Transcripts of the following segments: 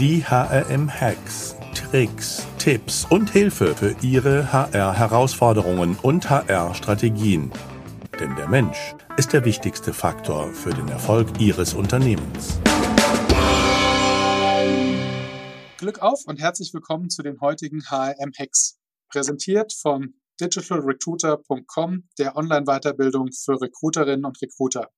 Die HRM-Hacks, Tricks, Tipps und Hilfe für Ihre HR-Herausforderungen und HR-Strategien. Denn der Mensch ist der wichtigste Faktor für den Erfolg Ihres Unternehmens. Glück auf und herzlich willkommen zu den heutigen HRM-Hacks. Präsentiert von digitalrecruiter.com, der Online-Weiterbildung für Recruiterinnen und Recruiter.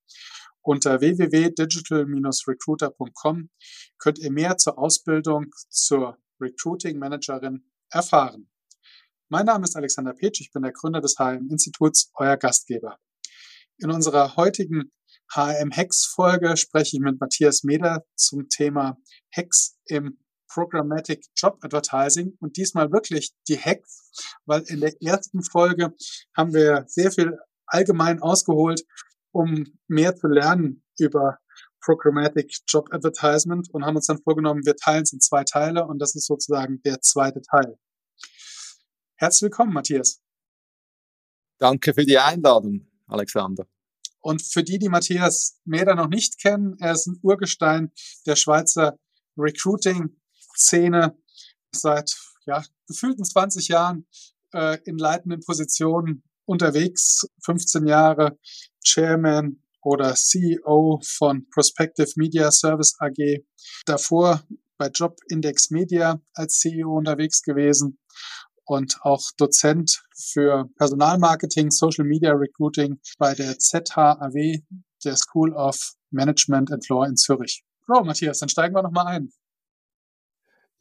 Unter www.digital-recruiter.com könnt ihr mehr zur Ausbildung zur Recruiting Managerin erfahren. Mein Name ist Alexander Petsch, ich bin der Gründer des HM-Instituts, euer Gastgeber. In unserer heutigen HM-Hacks-Folge spreche ich mit Matthias Meder zum Thema Hacks im Programmatic Job Advertising und diesmal wirklich die Hacks, weil in der ersten Folge haben wir sehr viel allgemein ausgeholt um mehr zu lernen über Programmatic Job Advertisement und haben uns dann vorgenommen, wir teilen es in zwei Teile und das ist sozusagen der zweite Teil. Herzlich willkommen, Matthias. Danke für die Einladung, Alexander. Und für die, die Matthias Meder noch nicht kennen, er ist ein Urgestein der Schweizer Recruiting-Szene seit ja, gefühlten 20 Jahren äh, in leitenden Positionen unterwegs, 15 Jahre Chairman oder CEO von Prospective Media Service AG. Davor bei Jobindex Media als CEO unterwegs gewesen und auch Dozent für Personalmarketing, Social Media Recruiting bei der ZHAW, der School of Management and Law in Zürich. So, Matthias, dann steigen wir nochmal ein.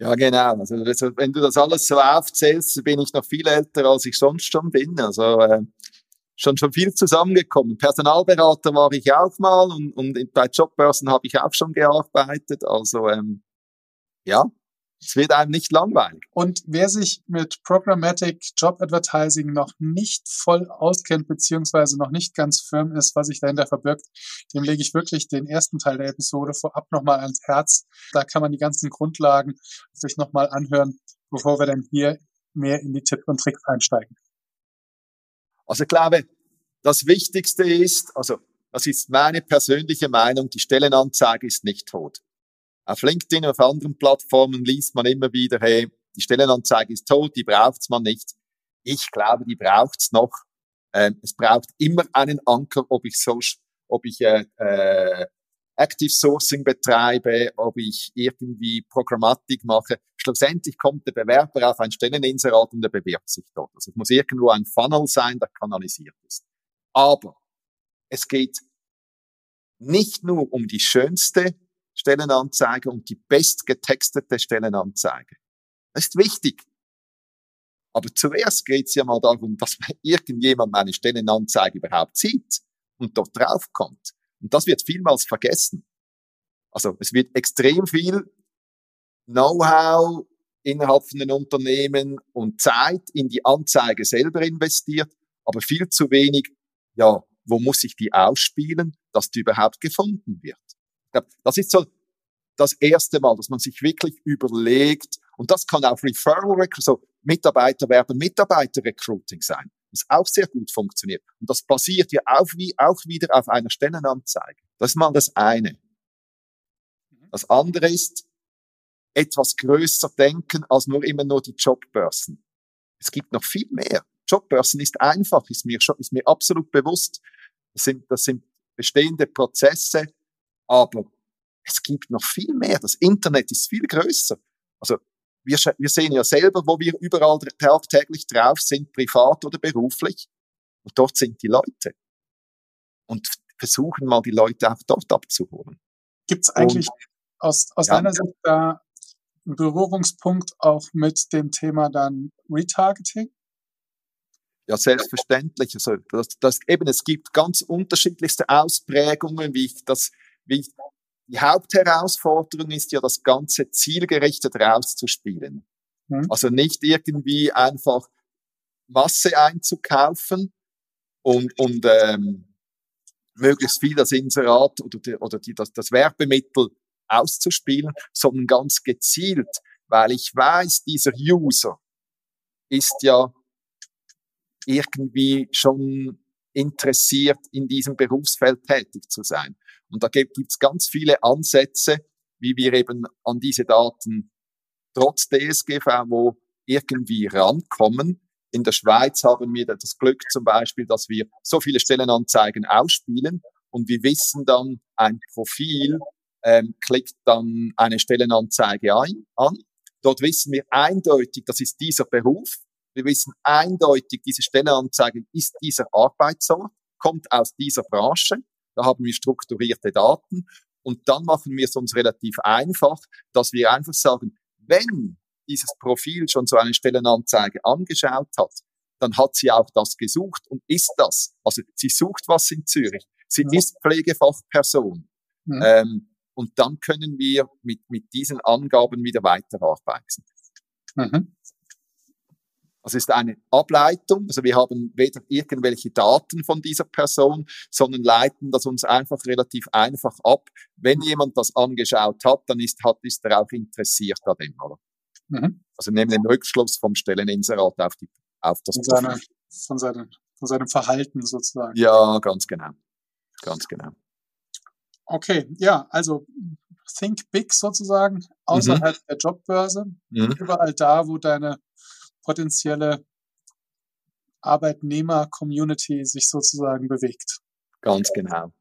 Ja, genau. Also, wenn du das alles so aufzählst, bin ich noch viel älter, als ich sonst schon bin. Also äh, schon schon viel zusammengekommen. Personalberater war ich auch mal und, und bei Jobbörsen habe ich auch schon gearbeitet. Also ähm, ja, es wird einem nicht langweilig. Und wer sich mit Programmatic Job Advertising noch nicht voll auskennt, beziehungsweise noch nicht ganz firm ist, was sich dahinter verbirgt, dem lege ich wirklich den ersten Teil der Episode vorab nochmal ans Herz. Da kann man die ganzen Grundlagen sich nochmal anhören, bevor wir dann hier mehr in die Tipps und Tricks einsteigen. Also ich glaube, das Wichtigste ist, also das ist meine persönliche Meinung, die Stellenanzeige ist nicht tot. Auf LinkedIn, auf anderen Plattformen liest man immer wieder, hey, die Stellenanzeige ist tot, die braucht's man nicht. Ich glaube, die braucht's noch. Ähm, es braucht immer einen Anker, ob ich so, ob ich äh, äh, Active Sourcing betreibe, ob ich irgendwie Programmatik mache. Schlussendlich kommt der Bewerber auf ein Stelleninserat und er bewirbt sich dort. Also es muss irgendwo ein Funnel sein, der kanalisiert ist. Aber es geht nicht nur um die schönste Stellenanzeige und die bestgetextete Stellenanzeige. Das ist wichtig. Aber zuerst geht es ja mal darum, dass irgendjemand meine Stellenanzeige überhaupt sieht und dort draufkommt. Und das wird vielmals vergessen. Also es wird extrem viel Know-how innerhalb von den Unternehmen und Zeit in die Anzeige selber investiert, aber viel zu wenig, ja, wo muss ich die ausspielen, dass die überhaupt gefunden wird. Das ist so das erste Mal, dass man sich wirklich überlegt, und das kann auch Referral, so Mitarbeiter werben, Mitarbeiter-Recruiting sein das auch sehr gut funktioniert. Und das basiert ja auch, wie, auch wieder auf einer Stellenanzeige. Das ist mal das eine. Das andere ist, etwas größer denken als nur immer nur die Jobbörsen. Es gibt noch viel mehr. Jobbörsen ist einfach, ist mir ist mir absolut bewusst. Das sind, das sind bestehende Prozesse, aber es gibt noch viel mehr. Das Internet ist viel größer. Also wir, wir sehen ja selber, wo wir überall tagtäglich drauf sind, privat oder beruflich. Und dort sind die Leute. Und versuchen mal die Leute auch dort abzuholen. Gibt es eigentlich Und, aus, aus ja, deiner Sicht da einen Berührungspunkt auch mit dem Thema dann Retargeting? Ja, selbstverständlich. Also das, das, eben, es gibt ganz unterschiedlichste Ausprägungen, wie ich das, die Hauptherausforderung ist ja, das Ganze zielgerichtet rauszuspielen. Mhm. Also nicht irgendwie einfach Masse einzukaufen und, und ähm, möglichst viel das Inserat oder, die, oder die, das, das Werbemittel auszuspielen, sondern ganz gezielt, weil ich weiß, dieser User ist ja irgendwie schon interessiert, in diesem Berufsfeld tätig zu sein. Und da gibt es ganz viele Ansätze, wie wir eben an diese Daten trotz DSGVO irgendwie rankommen. In der Schweiz haben wir das Glück zum Beispiel, dass wir so viele Stellenanzeigen ausspielen und wir wissen dann, ein Profil ähm, klickt dann eine Stellenanzeige ein, an. Dort wissen wir eindeutig, das ist dieser Beruf. Wir wissen eindeutig, diese Stellenanzeige ist dieser Arbeitsort, kommt aus dieser Branche. Da haben wir strukturierte Daten. Und dann machen wir es uns relativ einfach, dass wir einfach sagen, wenn dieses Profil schon so eine Stellenanzeige angeschaut hat, dann hat sie auch das gesucht und ist das. Also sie sucht was in Zürich. Sie ist Pflegefachperson. Mhm. Ähm, und dann können wir mit, mit diesen Angaben wieder weiterarbeiten. Mhm. Das ist eine Ableitung, also wir haben weder irgendwelche Daten von dieser Person, sondern leiten das uns einfach relativ einfach ab. Wenn jemand das angeschaut hat, dann ist, hat, ist er auch interessiert an dem, oder? Mhm. Also nehmen den Rückschluss vom Stelleninserat auf, die, auf das von, seine, von, seine, von seinem Verhalten sozusagen. Ja, ganz genau. Ganz genau. Okay, ja, also think big sozusagen, außerhalb mhm. der Jobbörse, mhm. überall da, wo deine potenzielle Arbeitnehmer-Community sich sozusagen bewegt. Ganz genau.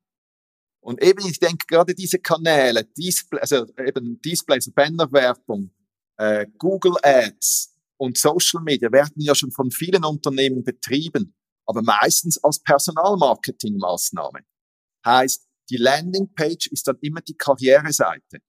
Und eben, ich denke, gerade diese Kanäle, Display, also eben Displays, Bannerwerbung, äh, Google Ads und Social Media werden ja schon von vielen Unternehmen betrieben, aber meistens als Personalmarketingmaßnahme. Heißt, die Landingpage ist dann immer die Karriereseite,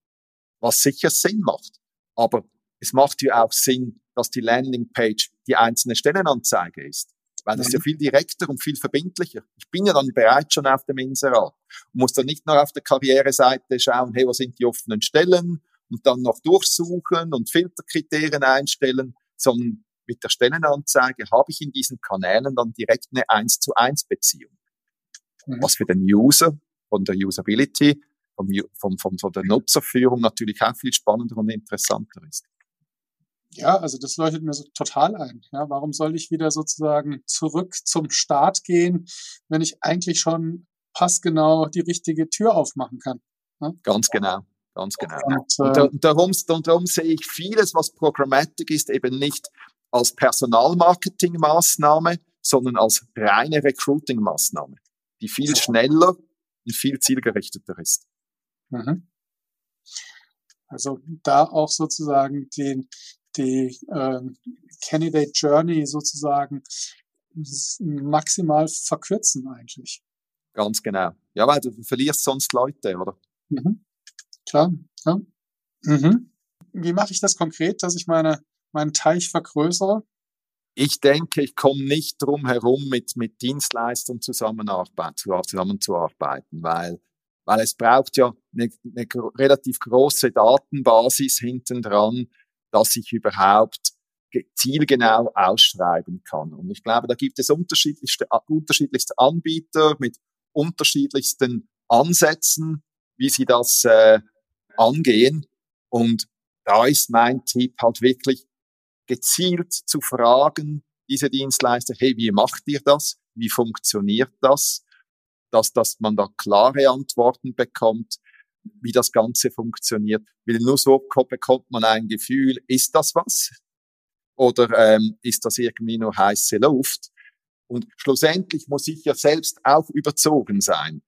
was sicher Sinn macht. Aber es macht ja auch Sinn, dass die Landingpage die einzelne Stellenanzeige ist. Weil das ist ja mhm. viel direkter und viel verbindlicher. Ich bin ja dann bereits schon auf dem Inserat und muss dann nicht nur auf der Karriereseite schauen, hey, wo sind die offenen Stellen und dann noch durchsuchen und Filterkriterien einstellen, sondern mit der Stellenanzeige habe ich in diesen Kanälen dann direkt eine 1 zu 1 Beziehung. Mhm. Was für den User von der Usability, vom, vom, vom, von der Nutzerführung natürlich auch viel spannender und interessanter ist. Ja, also das leuchtet mir so total ein. Ja, warum soll ich wieder sozusagen zurück zum Start gehen, wenn ich eigentlich schon passgenau die richtige Tür aufmachen kann? Ja? Ganz genau. Ganz genau. Und, äh, und, darum, und darum sehe ich vieles, was Programmatic ist, eben nicht als Personalmarketing-Maßnahme, sondern als reine Recruiting-Maßnahme, die viel schneller und viel zielgerichteter ist. Mhm. Also da auch sozusagen den, die äh, Candidate Journey sozusagen maximal verkürzen eigentlich. Ganz genau. Ja, weil du verlierst sonst Leute, oder? Mhm. Klar, ja. Mhm. Wie mache ich das konkret, dass ich meine, meinen Teich vergrößere? Ich denke, ich komme nicht drum herum, mit, mit Dienstleistern zusammenzuarbeiten, weil, weil es braucht ja eine, eine relativ große Datenbasis hinten dran, dass ich überhaupt zielgenau ausschreiben kann. Und ich glaube, da gibt es unterschiedlichste, unterschiedlichste Anbieter mit unterschiedlichsten Ansätzen, wie sie das äh, angehen. Und da ist mein Tipp halt wirklich gezielt zu fragen, diese Dienstleister, hey, wie macht ihr das? Wie funktioniert das? Dass, dass man da klare Antworten bekommt, wie das Ganze funktioniert. Weil nur so bekommt man ein Gefühl, ist das was? Oder ähm, ist das irgendwie nur heiße Luft? Und schlussendlich muss ich ja selbst auch überzogen sein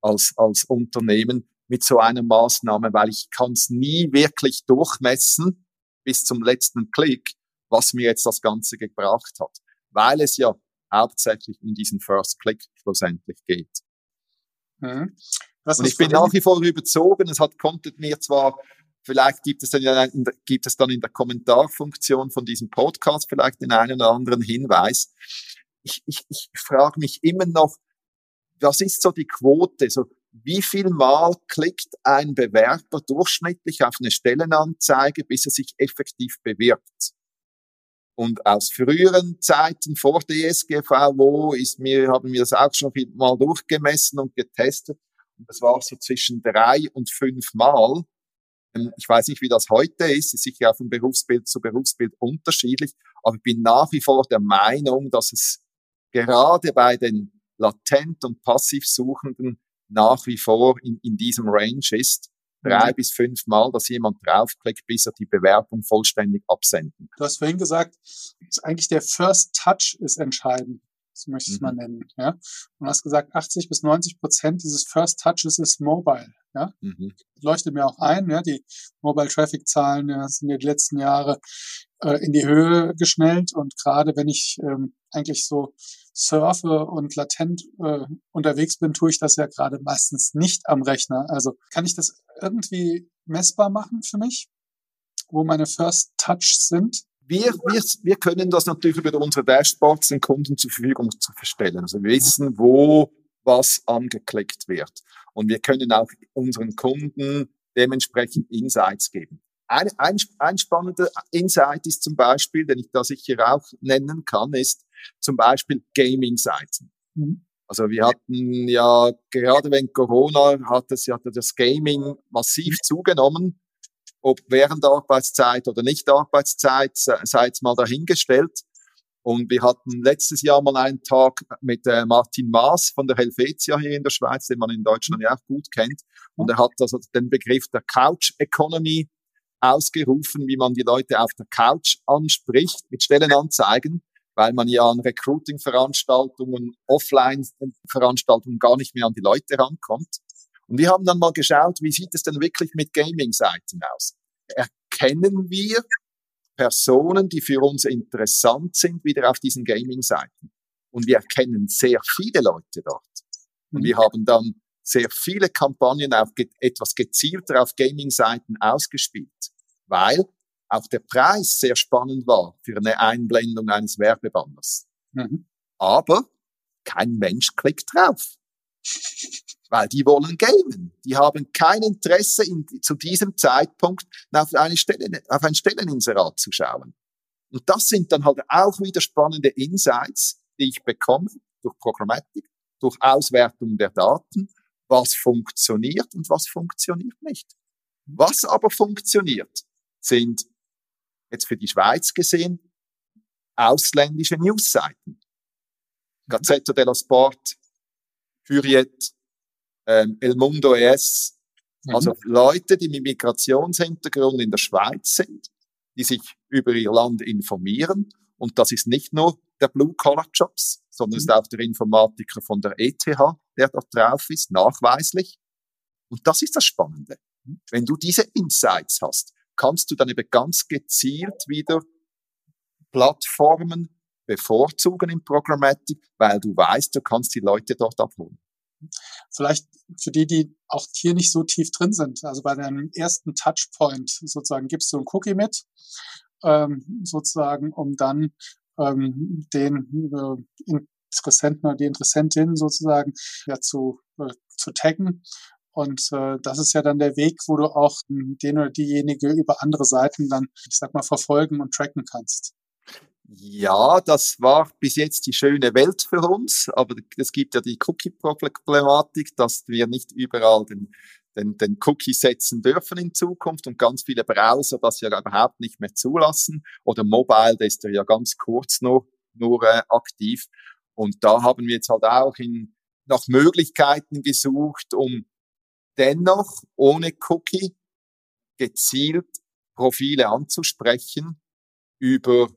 als, als Unternehmen mit so einer Maßnahme, weil ich kann es nie wirklich durchmessen bis zum letzten Klick, was mir jetzt das Ganze gebracht hat, weil es ja hauptsächlich um diesen First Click schlussendlich geht. Mhm. und ich bin nach wie vor überzogen. Es hat konntet mir zwar Vielleicht gibt es, dann ja gibt es dann in der Kommentarfunktion von diesem Podcast vielleicht den einen oder anderen Hinweis. Ich, ich, ich frage mich immer noch, was ist so die Quote? So, wie viel Mal klickt ein Bewerber durchschnittlich auf eine Stellenanzeige, bis er sich effektiv bewirbt? Und aus früheren Zeiten vor DSGVO ist mir, haben wir das auch schon mal durchgemessen und getestet. Und das war so zwischen drei und fünf Mal. Ähm, ich weiß nicht, wie das heute ist, ist sicher auch von Berufsbild zu Berufsbild unterschiedlich, aber ich bin nach wie vor der Meinung, dass es gerade bei den latent und passiv Suchenden nach wie vor in, in diesem Range ist. Drei bis fünf Mal, dass jemand draufklickt, bis er die Bewerbung vollständig absenden. Du hast vorhin gesagt, eigentlich der First Touch ist entscheidend. Das möchte ich mhm. mal nennen. Ja? Und du hast gesagt, 80 bis 90 Prozent dieses First Touches ist mobile. Ja? Mhm. Leuchtet mir auch ein. Ja? Die Mobile Traffic Zahlen ja, sind ja die letzten Jahre äh, in die Höhe geschnellt. Und gerade wenn ich ähm, eigentlich so surfe und latent äh, unterwegs bin, tue ich das ja gerade meistens nicht am Rechner. Also kann ich das irgendwie messbar machen für mich, wo meine First Touch sind? wir, wir, wir können das natürlich über unsere Dashboards den Kunden zur Verfügung stellen. Also wir wissen, wo was angeklickt wird. Und wir können auch unseren Kunden dementsprechend Insights geben. Ein, ein, ein spannender Insight ist zum Beispiel, den ich da sicher auch nennen kann, ist zum Beispiel Gaming-Seiten. Mhm. Also wir hatten ja, gerade wenn Corona hat es ja das Gaming massiv zugenommen ob während der Arbeitszeit oder nicht der Arbeitszeit, sei es mal dahingestellt. Und wir hatten letztes Jahr mal einen Tag mit äh, Martin Maas von der Helvetia hier in der Schweiz, den man in Deutschland ja auch gut kennt. Und er hat also den Begriff der Couch Economy ausgerufen, wie man die Leute auf der Couch anspricht mit Stellenanzeigen, weil man ja an Recruiting-Veranstaltungen, Offline-Veranstaltungen gar nicht mehr an die Leute rankommt. Und wir haben dann mal geschaut, wie sieht es denn wirklich mit Gaming-Seiten aus? Erkennen wir Personen, die für uns interessant sind, wieder auf diesen Gaming-Seiten? Und wir erkennen sehr viele Leute dort. Und wir haben dann sehr viele Kampagnen auf etwas gezielter auf Gaming-Seiten ausgespielt, weil auch der Preis sehr spannend war für eine Einblendung eines Werbebanners. Mhm. Aber kein Mensch klickt drauf weil die wollen gamen. Die haben kein Interesse in, zu diesem Zeitpunkt auf, eine Stelle, auf ein Stelleninserat zu schauen. Und das sind dann halt auch wieder spannende Insights, die ich bekomme durch Programmatik, durch Auswertung der Daten, was funktioniert und was funktioniert nicht. Was aber funktioniert, sind jetzt für die Schweiz gesehen ausländische Newsseiten. Gazzetta dello Sport, Furiet, ähm, El Mundo ES. Also mhm. Leute, die mit Migrationshintergrund in der Schweiz sind, die sich über ihr Land informieren. Und das ist nicht nur der Blue-Collar-Jobs, sondern mhm. ist auch der Informatiker von der ETH, der dort drauf ist, nachweislich. Und das ist das Spannende. Mhm. Wenn du diese Insights hast, kannst du dann eben ganz gezielt wieder Plattformen bevorzugen im Programmatic, weil du weißt, du kannst die Leute dort abholen. Vielleicht für die, die auch hier nicht so tief drin sind. Also bei deinem ersten Touchpoint sozusagen gibst du ein Cookie mit, ähm, sozusagen, um dann ähm, den äh, Interessenten oder die Interessentin sozusagen ja zu, äh, zu taggen. Und äh, das ist ja dann der Weg, wo du auch den oder diejenige über andere Seiten dann, ich sag mal, verfolgen und tracken kannst. Ja, das war bis jetzt die schöne Welt für uns, aber es gibt ja die Cookie-Problematik, dass wir nicht überall den, den, den Cookie setzen dürfen in Zukunft und ganz viele Browser das ja überhaupt nicht mehr zulassen oder Mobile, der ist ja ganz kurz nur, nur äh, aktiv. Und da haben wir jetzt halt auch in, nach Möglichkeiten gesucht, um dennoch ohne Cookie gezielt Profile anzusprechen über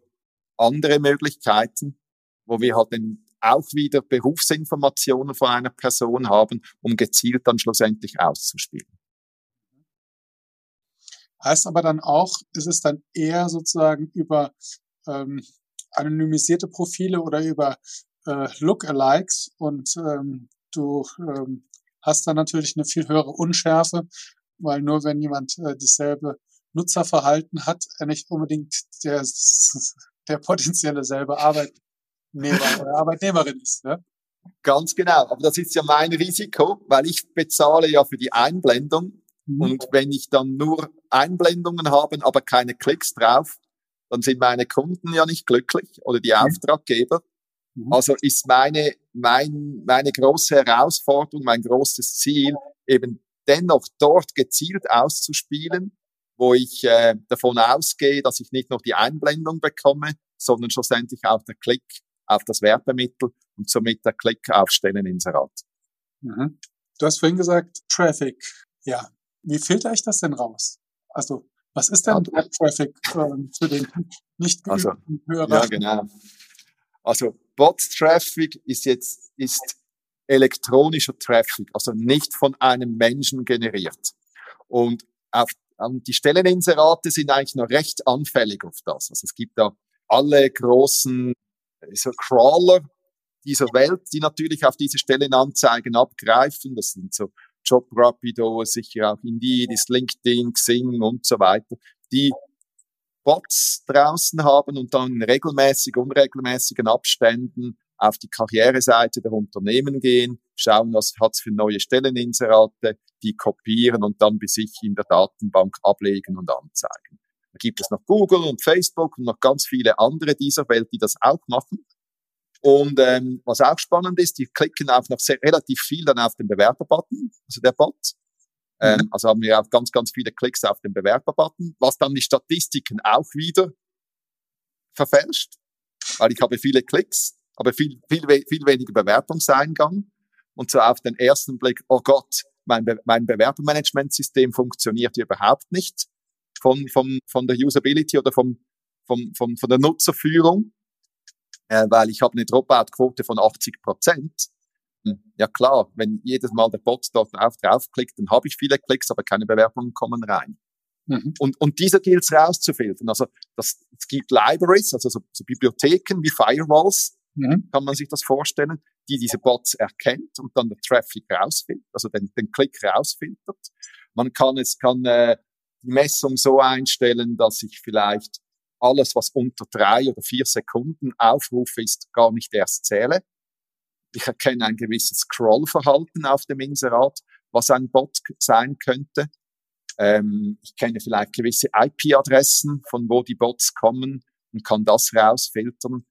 andere Möglichkeiten, wo wir halt dann auch wieder Berufsinformationen von einer Person haben, um gezielt dann schlussendlich auszuspielen. Heißt aber dann auch, ist es dann eher sozusagen über ähm, anonymisierte Profile oder über äh, Lookalikes und ähm, du ähm, hast dann natürlich eine viel höhere Unschärfe, weil nur wenn jemand äh, dieselbe Nutzerverhalten hat, er nicht unbedingt der der potenzielle selber Arbeitnehmer oder Arbeitnehmerin ist. Ne? Ganz genau. Aber das ist ja mein Risiko, weil ich bezahle ja für die Einblendung. Mhm. Und wenn ich dann nur Einblendungen habe, aber keine Klicks drauf, dann sind meine Kunden ja nicht glücklich oder die mhm. Auftraggeber. Mhm. Also ist meine, mein, meine große Herausforderung, mein großes Ziel, eben dennoch dort gezielt auszuspielen, wo ich äh, davon ausgehe, dass ich nicht nur die Einblendung bekomme, sondern schlussendlich auch der Klick auf das Werbemittel und somit der Klick auf Stelleninserat. Mhm. Du hast vorhin gesagt, Traffic. Ja, Wie filter ich das denn raus? Also, was ist denn ja. Traffic ähm, für den nicht also, Hörer? Ja, genau. Also, Bot-Traffic ist jetzt, ist elektronischer Traffic, also nicht von einem Menschen generiert. Und auf, um, die Stelleninserate sind eigentlich noch recht anfällig auf das. Also es gibt da alle großen so Crawler dieser Welt, die natürlich auf diese Stellenanzeigen abgreifen. Das sind so JobRapido, sicher auch Indeed, ist LinkedIn, Xing und so weiter, die Bots draußen haben und dann in regelmäßig, unregelmäßigen Abständen auf die Karriereseite der Unternehmen gehen, schauen, was hat's für neue Stelleninserate, die kopieren und dann bei sich in der Datenbank ablegen und anzeigen. Da gibt es noch Google und Facebook und noch ganz viele andere dieser Welt, die das auch machen. Und ähm, was auch spannend ist, die klicken auch noch sehr, relativ viel dann auf den Bewerber-Button, also der Bot. Ähm, mhm. also haben wir auch ganz, ganz viele Klicks auf den Bewerber-Button, was dann die Statistiken auch wieder verfälscht, weil ich habe viele Klicks, aber viel, viel, viel weniger Bewerbungseingang. Und so auf den ersten Blick, oh Gott, mein, Be mein Bewerbermanagementsystem funktioniert hier überhaupt nicht von, von, von der Usability oder vom, vom, vom, von der Nutzerführung äh, weil ich habe eine Dropout-Quote von 80 Prozent. Hm, ja klar, wenn jedes Mal der Bot dort drauf, draufklickt, dann habe ich viele Klicks, aber keine Bewerbungen kommen rein. Mhm. Und, und dieser gilt es rauszufiltern. Also das, es gibt Libraries, also so, so Bibliotheken wie Firewalls, mhm. kann man sich das vorstellen, die diese Bots erkennt und dann der Traffic rausfiltert, also den, den Klick rausfiltert. Man kann es kann äh, die Messung so einstellen, dass ich vielleicht alles, was unter drei oder vier Sekunden Aufruf ist, gar nicht erst zähle. Ich erkenne ein gewisses Scrollverhalten auf dem Inserat, was ein Bot sein könnte. Ähm, ich kenne vielleicht gewisse IP-Adressen, von wo die Bots kommen und kann das rausfiltern.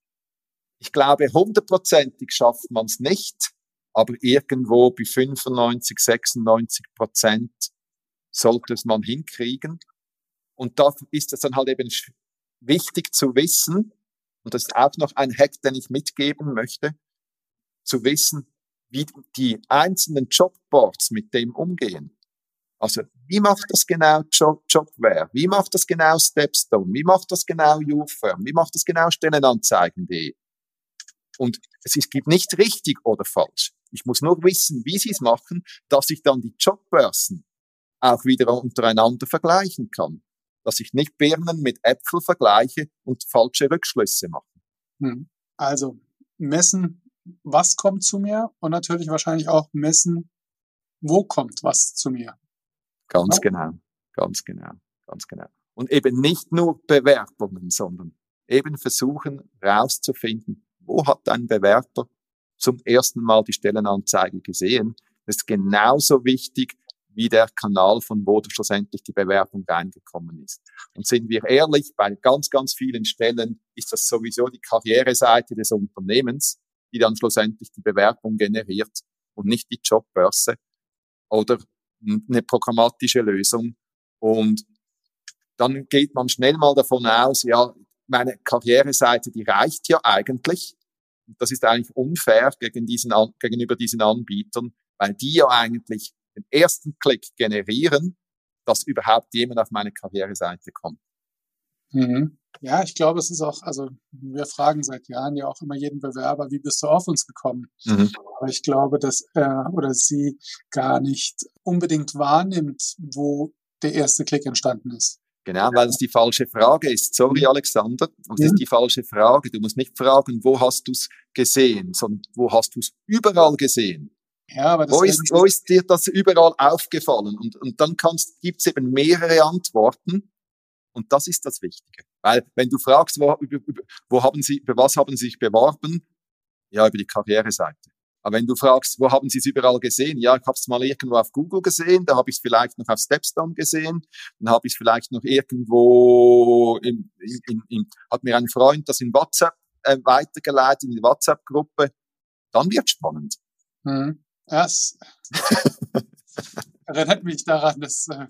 Ich glaube, hundertprozentig schafft man es nicht, aber irgendwo bei 95, 96 Prozent sollte es man hinkriegen. Und da ist es dann halt eben wichtig zu wissen, und das ist auch noch ein Hack, den ich mitgeben möchte, zu wissen, wie die einzelnen Jobboards mit dem umgehen. Also, wie macht das genau Job, Jobware? Wie macht das genau Stepstone? Wie macht das genau YouFirm? Wie macht das genau Stellenanzeigen.de? Und es gibt nicht richtig oder falsch. Ich muss nur wissen, wie sie es machen, dass ich dann die Jobbörsen auch wieder untereinander vergleichen kann dass ich nicht Birnen mit Äpfel vergleiche und falsche Rückschlüsse mache. Hm. Also messen, was kommt zu mir und natürlich wahrscheinlich auch messen, wo kommt was zu mir. Ganz ja? genau, ganz genau, ganz genau. Und eben nicht nur Bewerbungen, sondern eben versuchen herauszufinden, wo hat ein Bewerber zum ersten Mal die Stellenanzeige gesehen. Das ist genauso wichtig wie der Kanal, von wo schlussendlich die Bewerbung reingekommen ist. Und sind wir ehrlich, bei ganz, ganz vielen Stellen ist das sowieso die Karriereseite des Unternehmens, die dann schlussendlich die Bewerbung generiert und nicht die Jobbörse oder eine programmatische Lösung. Und dann geht man schnell mal davon aus, ja, meine Karriereseite, die reicht ja eigentlich. Das ist eigentlich unfair gegen diesen, gegenüber diesen Anbietern, weil die ja eigentlich den ersten Klick generieren, dass überhaupt jemand auf meine Karriereseite kommt. Mhm. Ja, ich glaube, es ist auch, also wir fragen seit Jahren ja auch immer jeden Bewerber, wie bist du auf uns gekommen? Mhm. Aber ich glaube, dass er oder sie gar nicht unbedingt wahrnimmt, wo der erste Klick entstanden ist. Genau, weil es die falsche Frage ist. Sorry, mhm. Alexander, das ist mhm. die falsche Frage. Du musst nicht fragen, wo hast du es gesehen, sondern wo hast du es überall gesehen. Ja, aber das wo, ist, wo ist dir das überall aufgefallen? Und, und dann gibt es eben mehrere Antworten. Und das ist das Wichtige. Weil wenn du fragst, wo, über, wo haben Sie, über was haben Sie sich beworben? Ja, über die Karriereseite. Aber wenn du fragst, wo haben Sie es überall gesehen? Ja, ich habe es mal irgendwo auf Google gesehen, da habe ich es vielleicht noch auf Stepstone gesehen, dann habe ich es vielleicht noch irgendwo, in, in, in, hat mir ein Freund das in WhatsApp äh, weitergeleitet, in die WhatsApp-Gruppe. Dann wird spannend. Mhm. Ja, es erinnert mich daran, dass äh,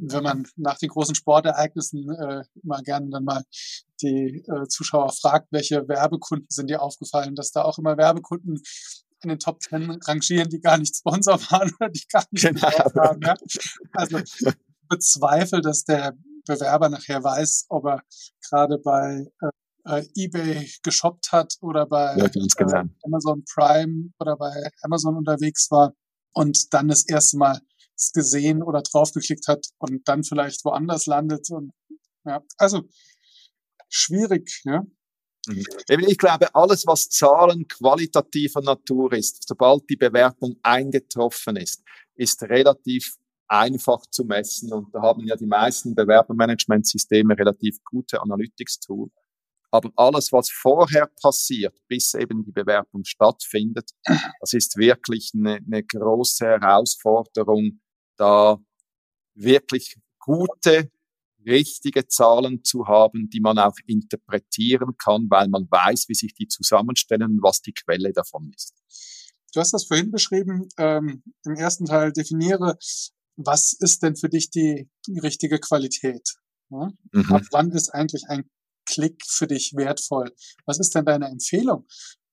wenn man nach den großen Sportereignissen äh, immer gerne dann mal die äh, Zuschauer fragt, welche Werbekunden sind dir aufgefallen, dass da auch immer Werbekunden in den Top Ten rangieren, die gar nicht Sponsor waren oder die gar nicht genau. haben. Ja? Also bezweifle, dass der Bewerber nachher weiß, ob er gerade bei äh, eBay geshoppt hat oder bei ja, genau. äh, Amazon Prime oder bei Amazon unterwegs war und dann das erste Mal es gesehen oder draufgeklickt hat und dann vielleicht woanders landet. Und, ja, also schwierig, ja. Mhm. Ich glaube, alles, was Zahlen qualitativer Natur ist, sobald die Bewertung eingetroffen ist, ist relativ einfach zu messen. Und da haben ja die meisten Bewerbermanagementsysteme relativ gute Analytics-Tools. Aber alles, was vorher passiert, bis eben die Bewerbung stattfindet, das ist wirklich eine, eine große Herausforderung, da wirklich gute, richtige Zahlen zu haben, die man auch interpretieren kann, weil man weiß, wie sich die zusammenstellen, was die Quelle davon ist. Du hast das vorhin beschrieben, ähm, im ersten Teil definiere, was ist denn für dich die richtige Qualität? Ja? Mhm. Ab wann ist eigentlich ein Klick für dich wertvoll? Was ist denn deine Empfehlung?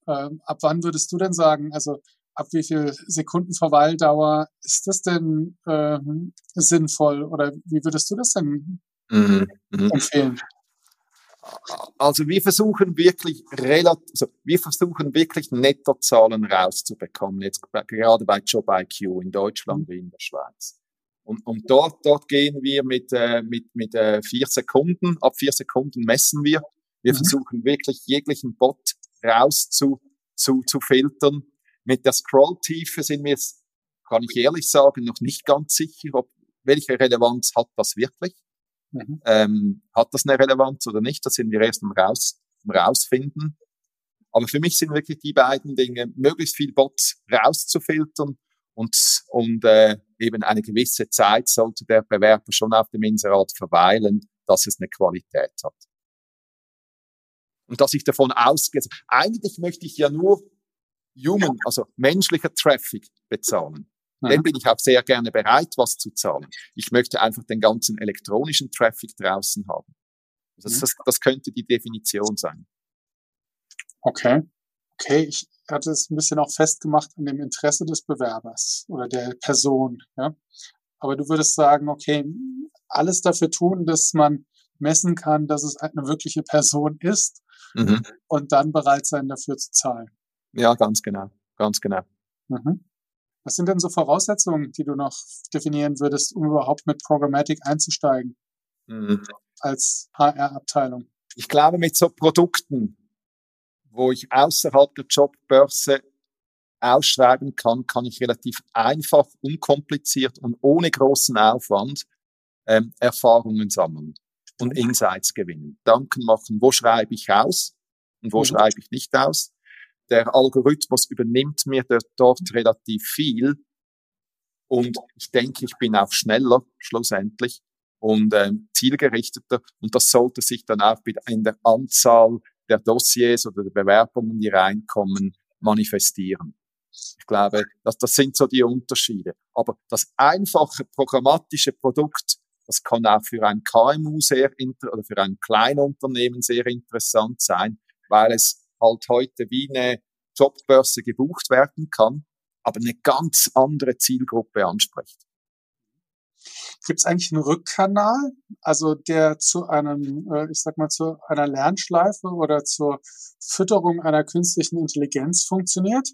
Ähm, ab wann würdest du denn sagen, also ab wie viel Sekunden Verweildauer ist das denn ähm, sinnvoll oder wie würdest du das denn mhm. mhm. empfehlen? Also wir versuchen wirklich relativ, also wir versuchen wirklich Nettozahlen rauszubekommen, jetzt gerade bei Job IQ in Deutschland mhm. wie in der Schweiz. Und, und dort, dort gehen wir mit, äh, mit, mit äh, vier Sekunden, ab vier Sekunden messen wir. Wir mhm. versuchen wirklich jeglichen Bot raus zu, zu, zu filtern. Mit der Scrolltiefe sind wir, kann ich ehrlich sagen, noch nicht ganz sicher, ob, welche Relevanz hat das wirklich. Mhm. Ähm, hat das eine Relevanz oder nicht? Das sind wir erst am, raus, am rausfinden. Aber für mich sind wirklich die beiden Dinge, möglichst viel Bots rauszufiltern und, und äh, eben eine gewisse Zeit sollte der Bewerber schon auf dem Inserat verweilen, dass es eine Qualität hat. Und dass ich davon ausgehe, eigentlich möchte ich ja nur human, also menschlicher Traffic bezahlen. Ja. Dann bin ich auch sehr gerne bereit, was zu zahlen. Ich möchte einfach den ganzen elektronischen Traffic draußen haben. Das, mhm. das, das könnte die Definition sein. Okay. Okay, ich, hat es ein bisschen auch festgemacht an dem Interesse des Bewerbers oder der Person. Ja? Aber du würdest sagen, okay, alles dafür tun, dass man messen kann, dass es eine wirkliche Person ist mhm. und dann bereit sein, dafür zu zahlen. Ja, ganz genau, ganz genau. Mhm. Was sind denn so Voraussetzungen, die du noch definieren würdest, um überhaupt mit Programmatic einzusteigen mhm. als HR-Abteilung? Ich glaube, mit so Produkten, wo ich außerhalb der Jobbörse ausschreiben kann, kann ich relativ einfach, unkompliziert und ohne großen Aufwand ähm, Erfahrungen sammeln und Insights gewinnen. Danken machen, wo schreibe ich aus und wo mhm. schreibe ich nicht aus. Der Algorithmus übernimmt mir dort relativ viel und ich denke, ich bin auch schneller schlussendlich und ähm, zielgerichteter und das sollte sich dann auch in der Anzahl der Dossiers oder der Bewerbungen, die reinkommen, manifestieren. Ich glaube, das, das sind so die Unterschiede. Aber das einfache programmatische Produkt, das kann auch für ein KMU sehr inter oder für ein Kleinunternehmen sehr interessant sein, weil es halt heute wie eine Jobbörse gebucht werden kann, aber eine ganz andere Zielgruppe anspricht. Gibt es eigentlich einen Rückkanal, also der zu einem, äh, ich sag mal, zu einer Lernschleife oder zur Fütterung einer künstlichen Intelligenz funktioniert?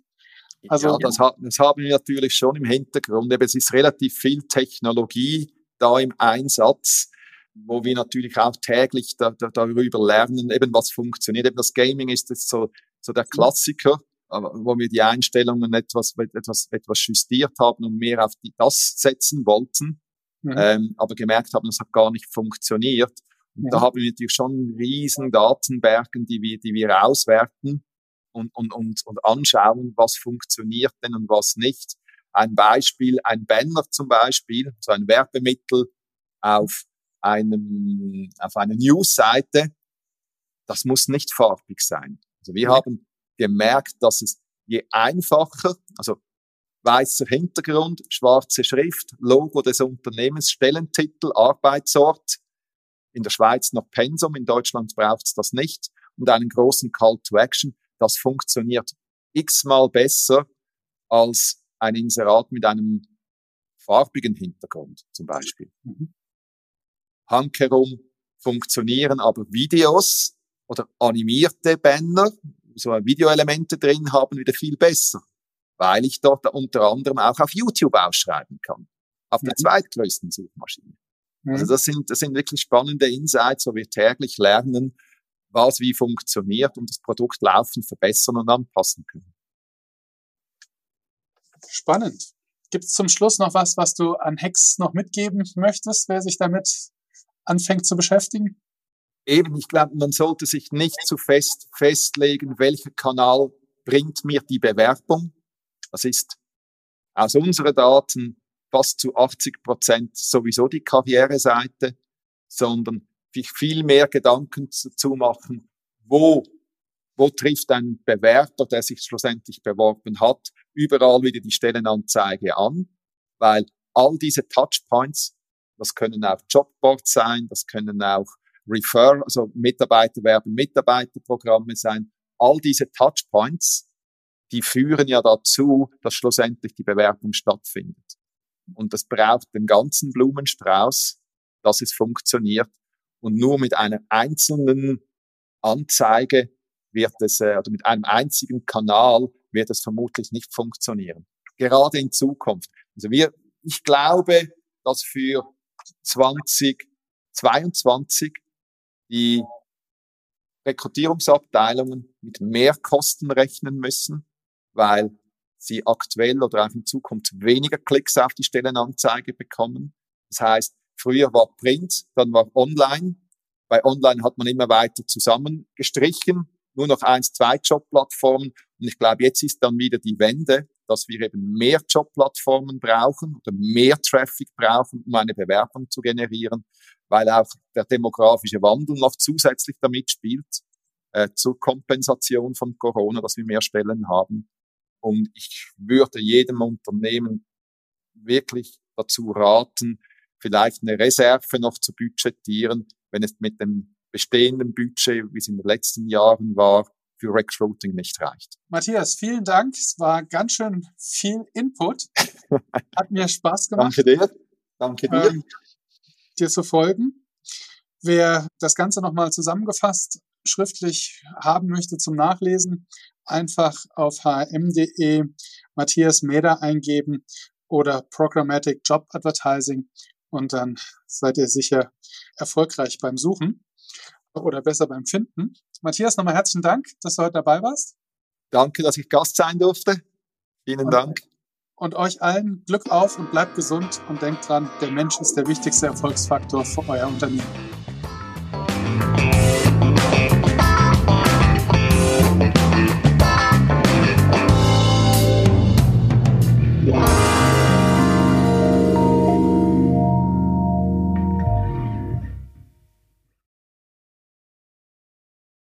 Also, ja, das, das haben wir natürlich schon im Hintergrund. es ist relativ viel Technologie da im Einsatz, wo wir natürlich auch täglich da, da, darüber lernen, eben was funktioniert. Eben das Gaming ist jetzt so, so der Klassiker, wo wir die Einstellungen etwas, etwas, etwas justiert haben und mehr auf die, das setzen wollten mhm. ähm, aber gemerkt haben, es hat gar nicht funktioniert. Und ja. da haben wir natürlich schon riesen Datenbergen, die wir, die wir auswerten und, und, und, und anschauen, was funktioniert denn und was nicht. Ein Beispiel, ein Banner zum Beispiel, so ein Werbemittel auf einem, auf einer Newsseite, das muss nicht farbig sein. Also wir mhm. haben gemerkt, dass es je einfacher, also weißer Hintergrund, schwarze Schrift, Logo des Unternehmens, Stellentitel, Arbeitsort. In der Schweiz noch Pensum, in Deutschland braucht es das nicht. Und einen großen Call to Action. Das funktioniert x-mal besser als ein Inserat mit einem farbigen Hintergrund zum Beispiel. Mhm. Handkerum funktionieren aber Videos oder animierte Banner, so Videoelemente drin haben, wieder viel besser, weil ich dort unter anderem auch auf YouTube ausschreiben kann, auf der mhm. zweitgrößten Suchmaschine. Mhm. Also das sind, das sind wirklich spannende Insights, wo wir täglich lernen, was wie funktioniert und das Produkt laufend verbessern und anpassen können. Spannend. Gibt es zum Schluss noch was, was du an Hacks noch mitgeben möchtest, wer sich damit anfängt zu beschäftigen? Eben, ich glaube, man sollte sich nicht zu fest festlegen, welcher Kanal bringt mir die Bewerbung. Das ist? Aus unseren Daten fast zu 80 Prozent sowieso die Karriereseite, sondern viel mehr Gedanken zu machen, wo, wo trifft ein Bewerber, der sich schlussendlich beworben hat, überall wieder die Stellenanzeige an, weil all diese Touchpoints, das können auch Jobboards sein, das können auch Refer, also Mitarbeiter werben Mitarbeiterprogramme sein, all diese Touchpoints, die führen ja dazu, dass schlussendlich die Bewerbung stattfindet. Und das braucht den ganzen Blumenstrauß, dass es funktioniert. Und nur mit einer einzelnen Anzeige wird es, äh, oder mit einem einzigen Kanal wird es vermutlich nicht funktionieren. Gerade in Zukunft. Also wir, ich glaube, dass für 2022 die Rekrutierungsabteilungen mit mehr Kosten rechnen müssen, weil sie aktuell oder auch in Zukunft weniger Klicks auf die Stellenanzeige bekommen. Das heißt, früher war Print, dann war Online. Bei Online hat man immer weiter zusammengestrichen, nur noch eins, zwei Jobplattformen. Und ich glaube, jetzt ist dann wieder die Wende, dass wir eben mehr Jobplattformen brauchen oder mehr Traffic brauchen, um eine Bewerbung zu generieren, weil auch der demografische Wandel noch zusätzlich damit spielt, äh, zur Kompensation von Corona, dass wir mehr Stellen haben. Und ich würde jedem Unternehmen wirklich dazu raten, vielleicht eine Reserve noch zu budgetieren, wenn es mit dem bestehenden Budget, wie es in den letzten Jahren war, für Recruiting nicht reicht. Matthias, vielen Dank. Es war ganz schön viel Input. Hat mir Spaß gemacht. Danke dir. Danke dir. Ähm, dir zu folgen. Wer das Ganze nochmal zusammengefasst schriftlich haben möchte zum Nachlesen, einfach auf hm.de Matthias Meder eingeben oder Programmatic Job Advertising und dann seid ihr sicher erfolgreich beim Suchen oder besser beim Finden. Matthias, nochmal herzlichen Dank, dass du heute dabei warst. Danke, dass ich Gast sein durfte. Vielen und, Dank. Und euch allen Glück auf und bleibt gesund und denkt dran, der Mensch ist der wichtigste Erfolgsfaktor für euer Unternehmen.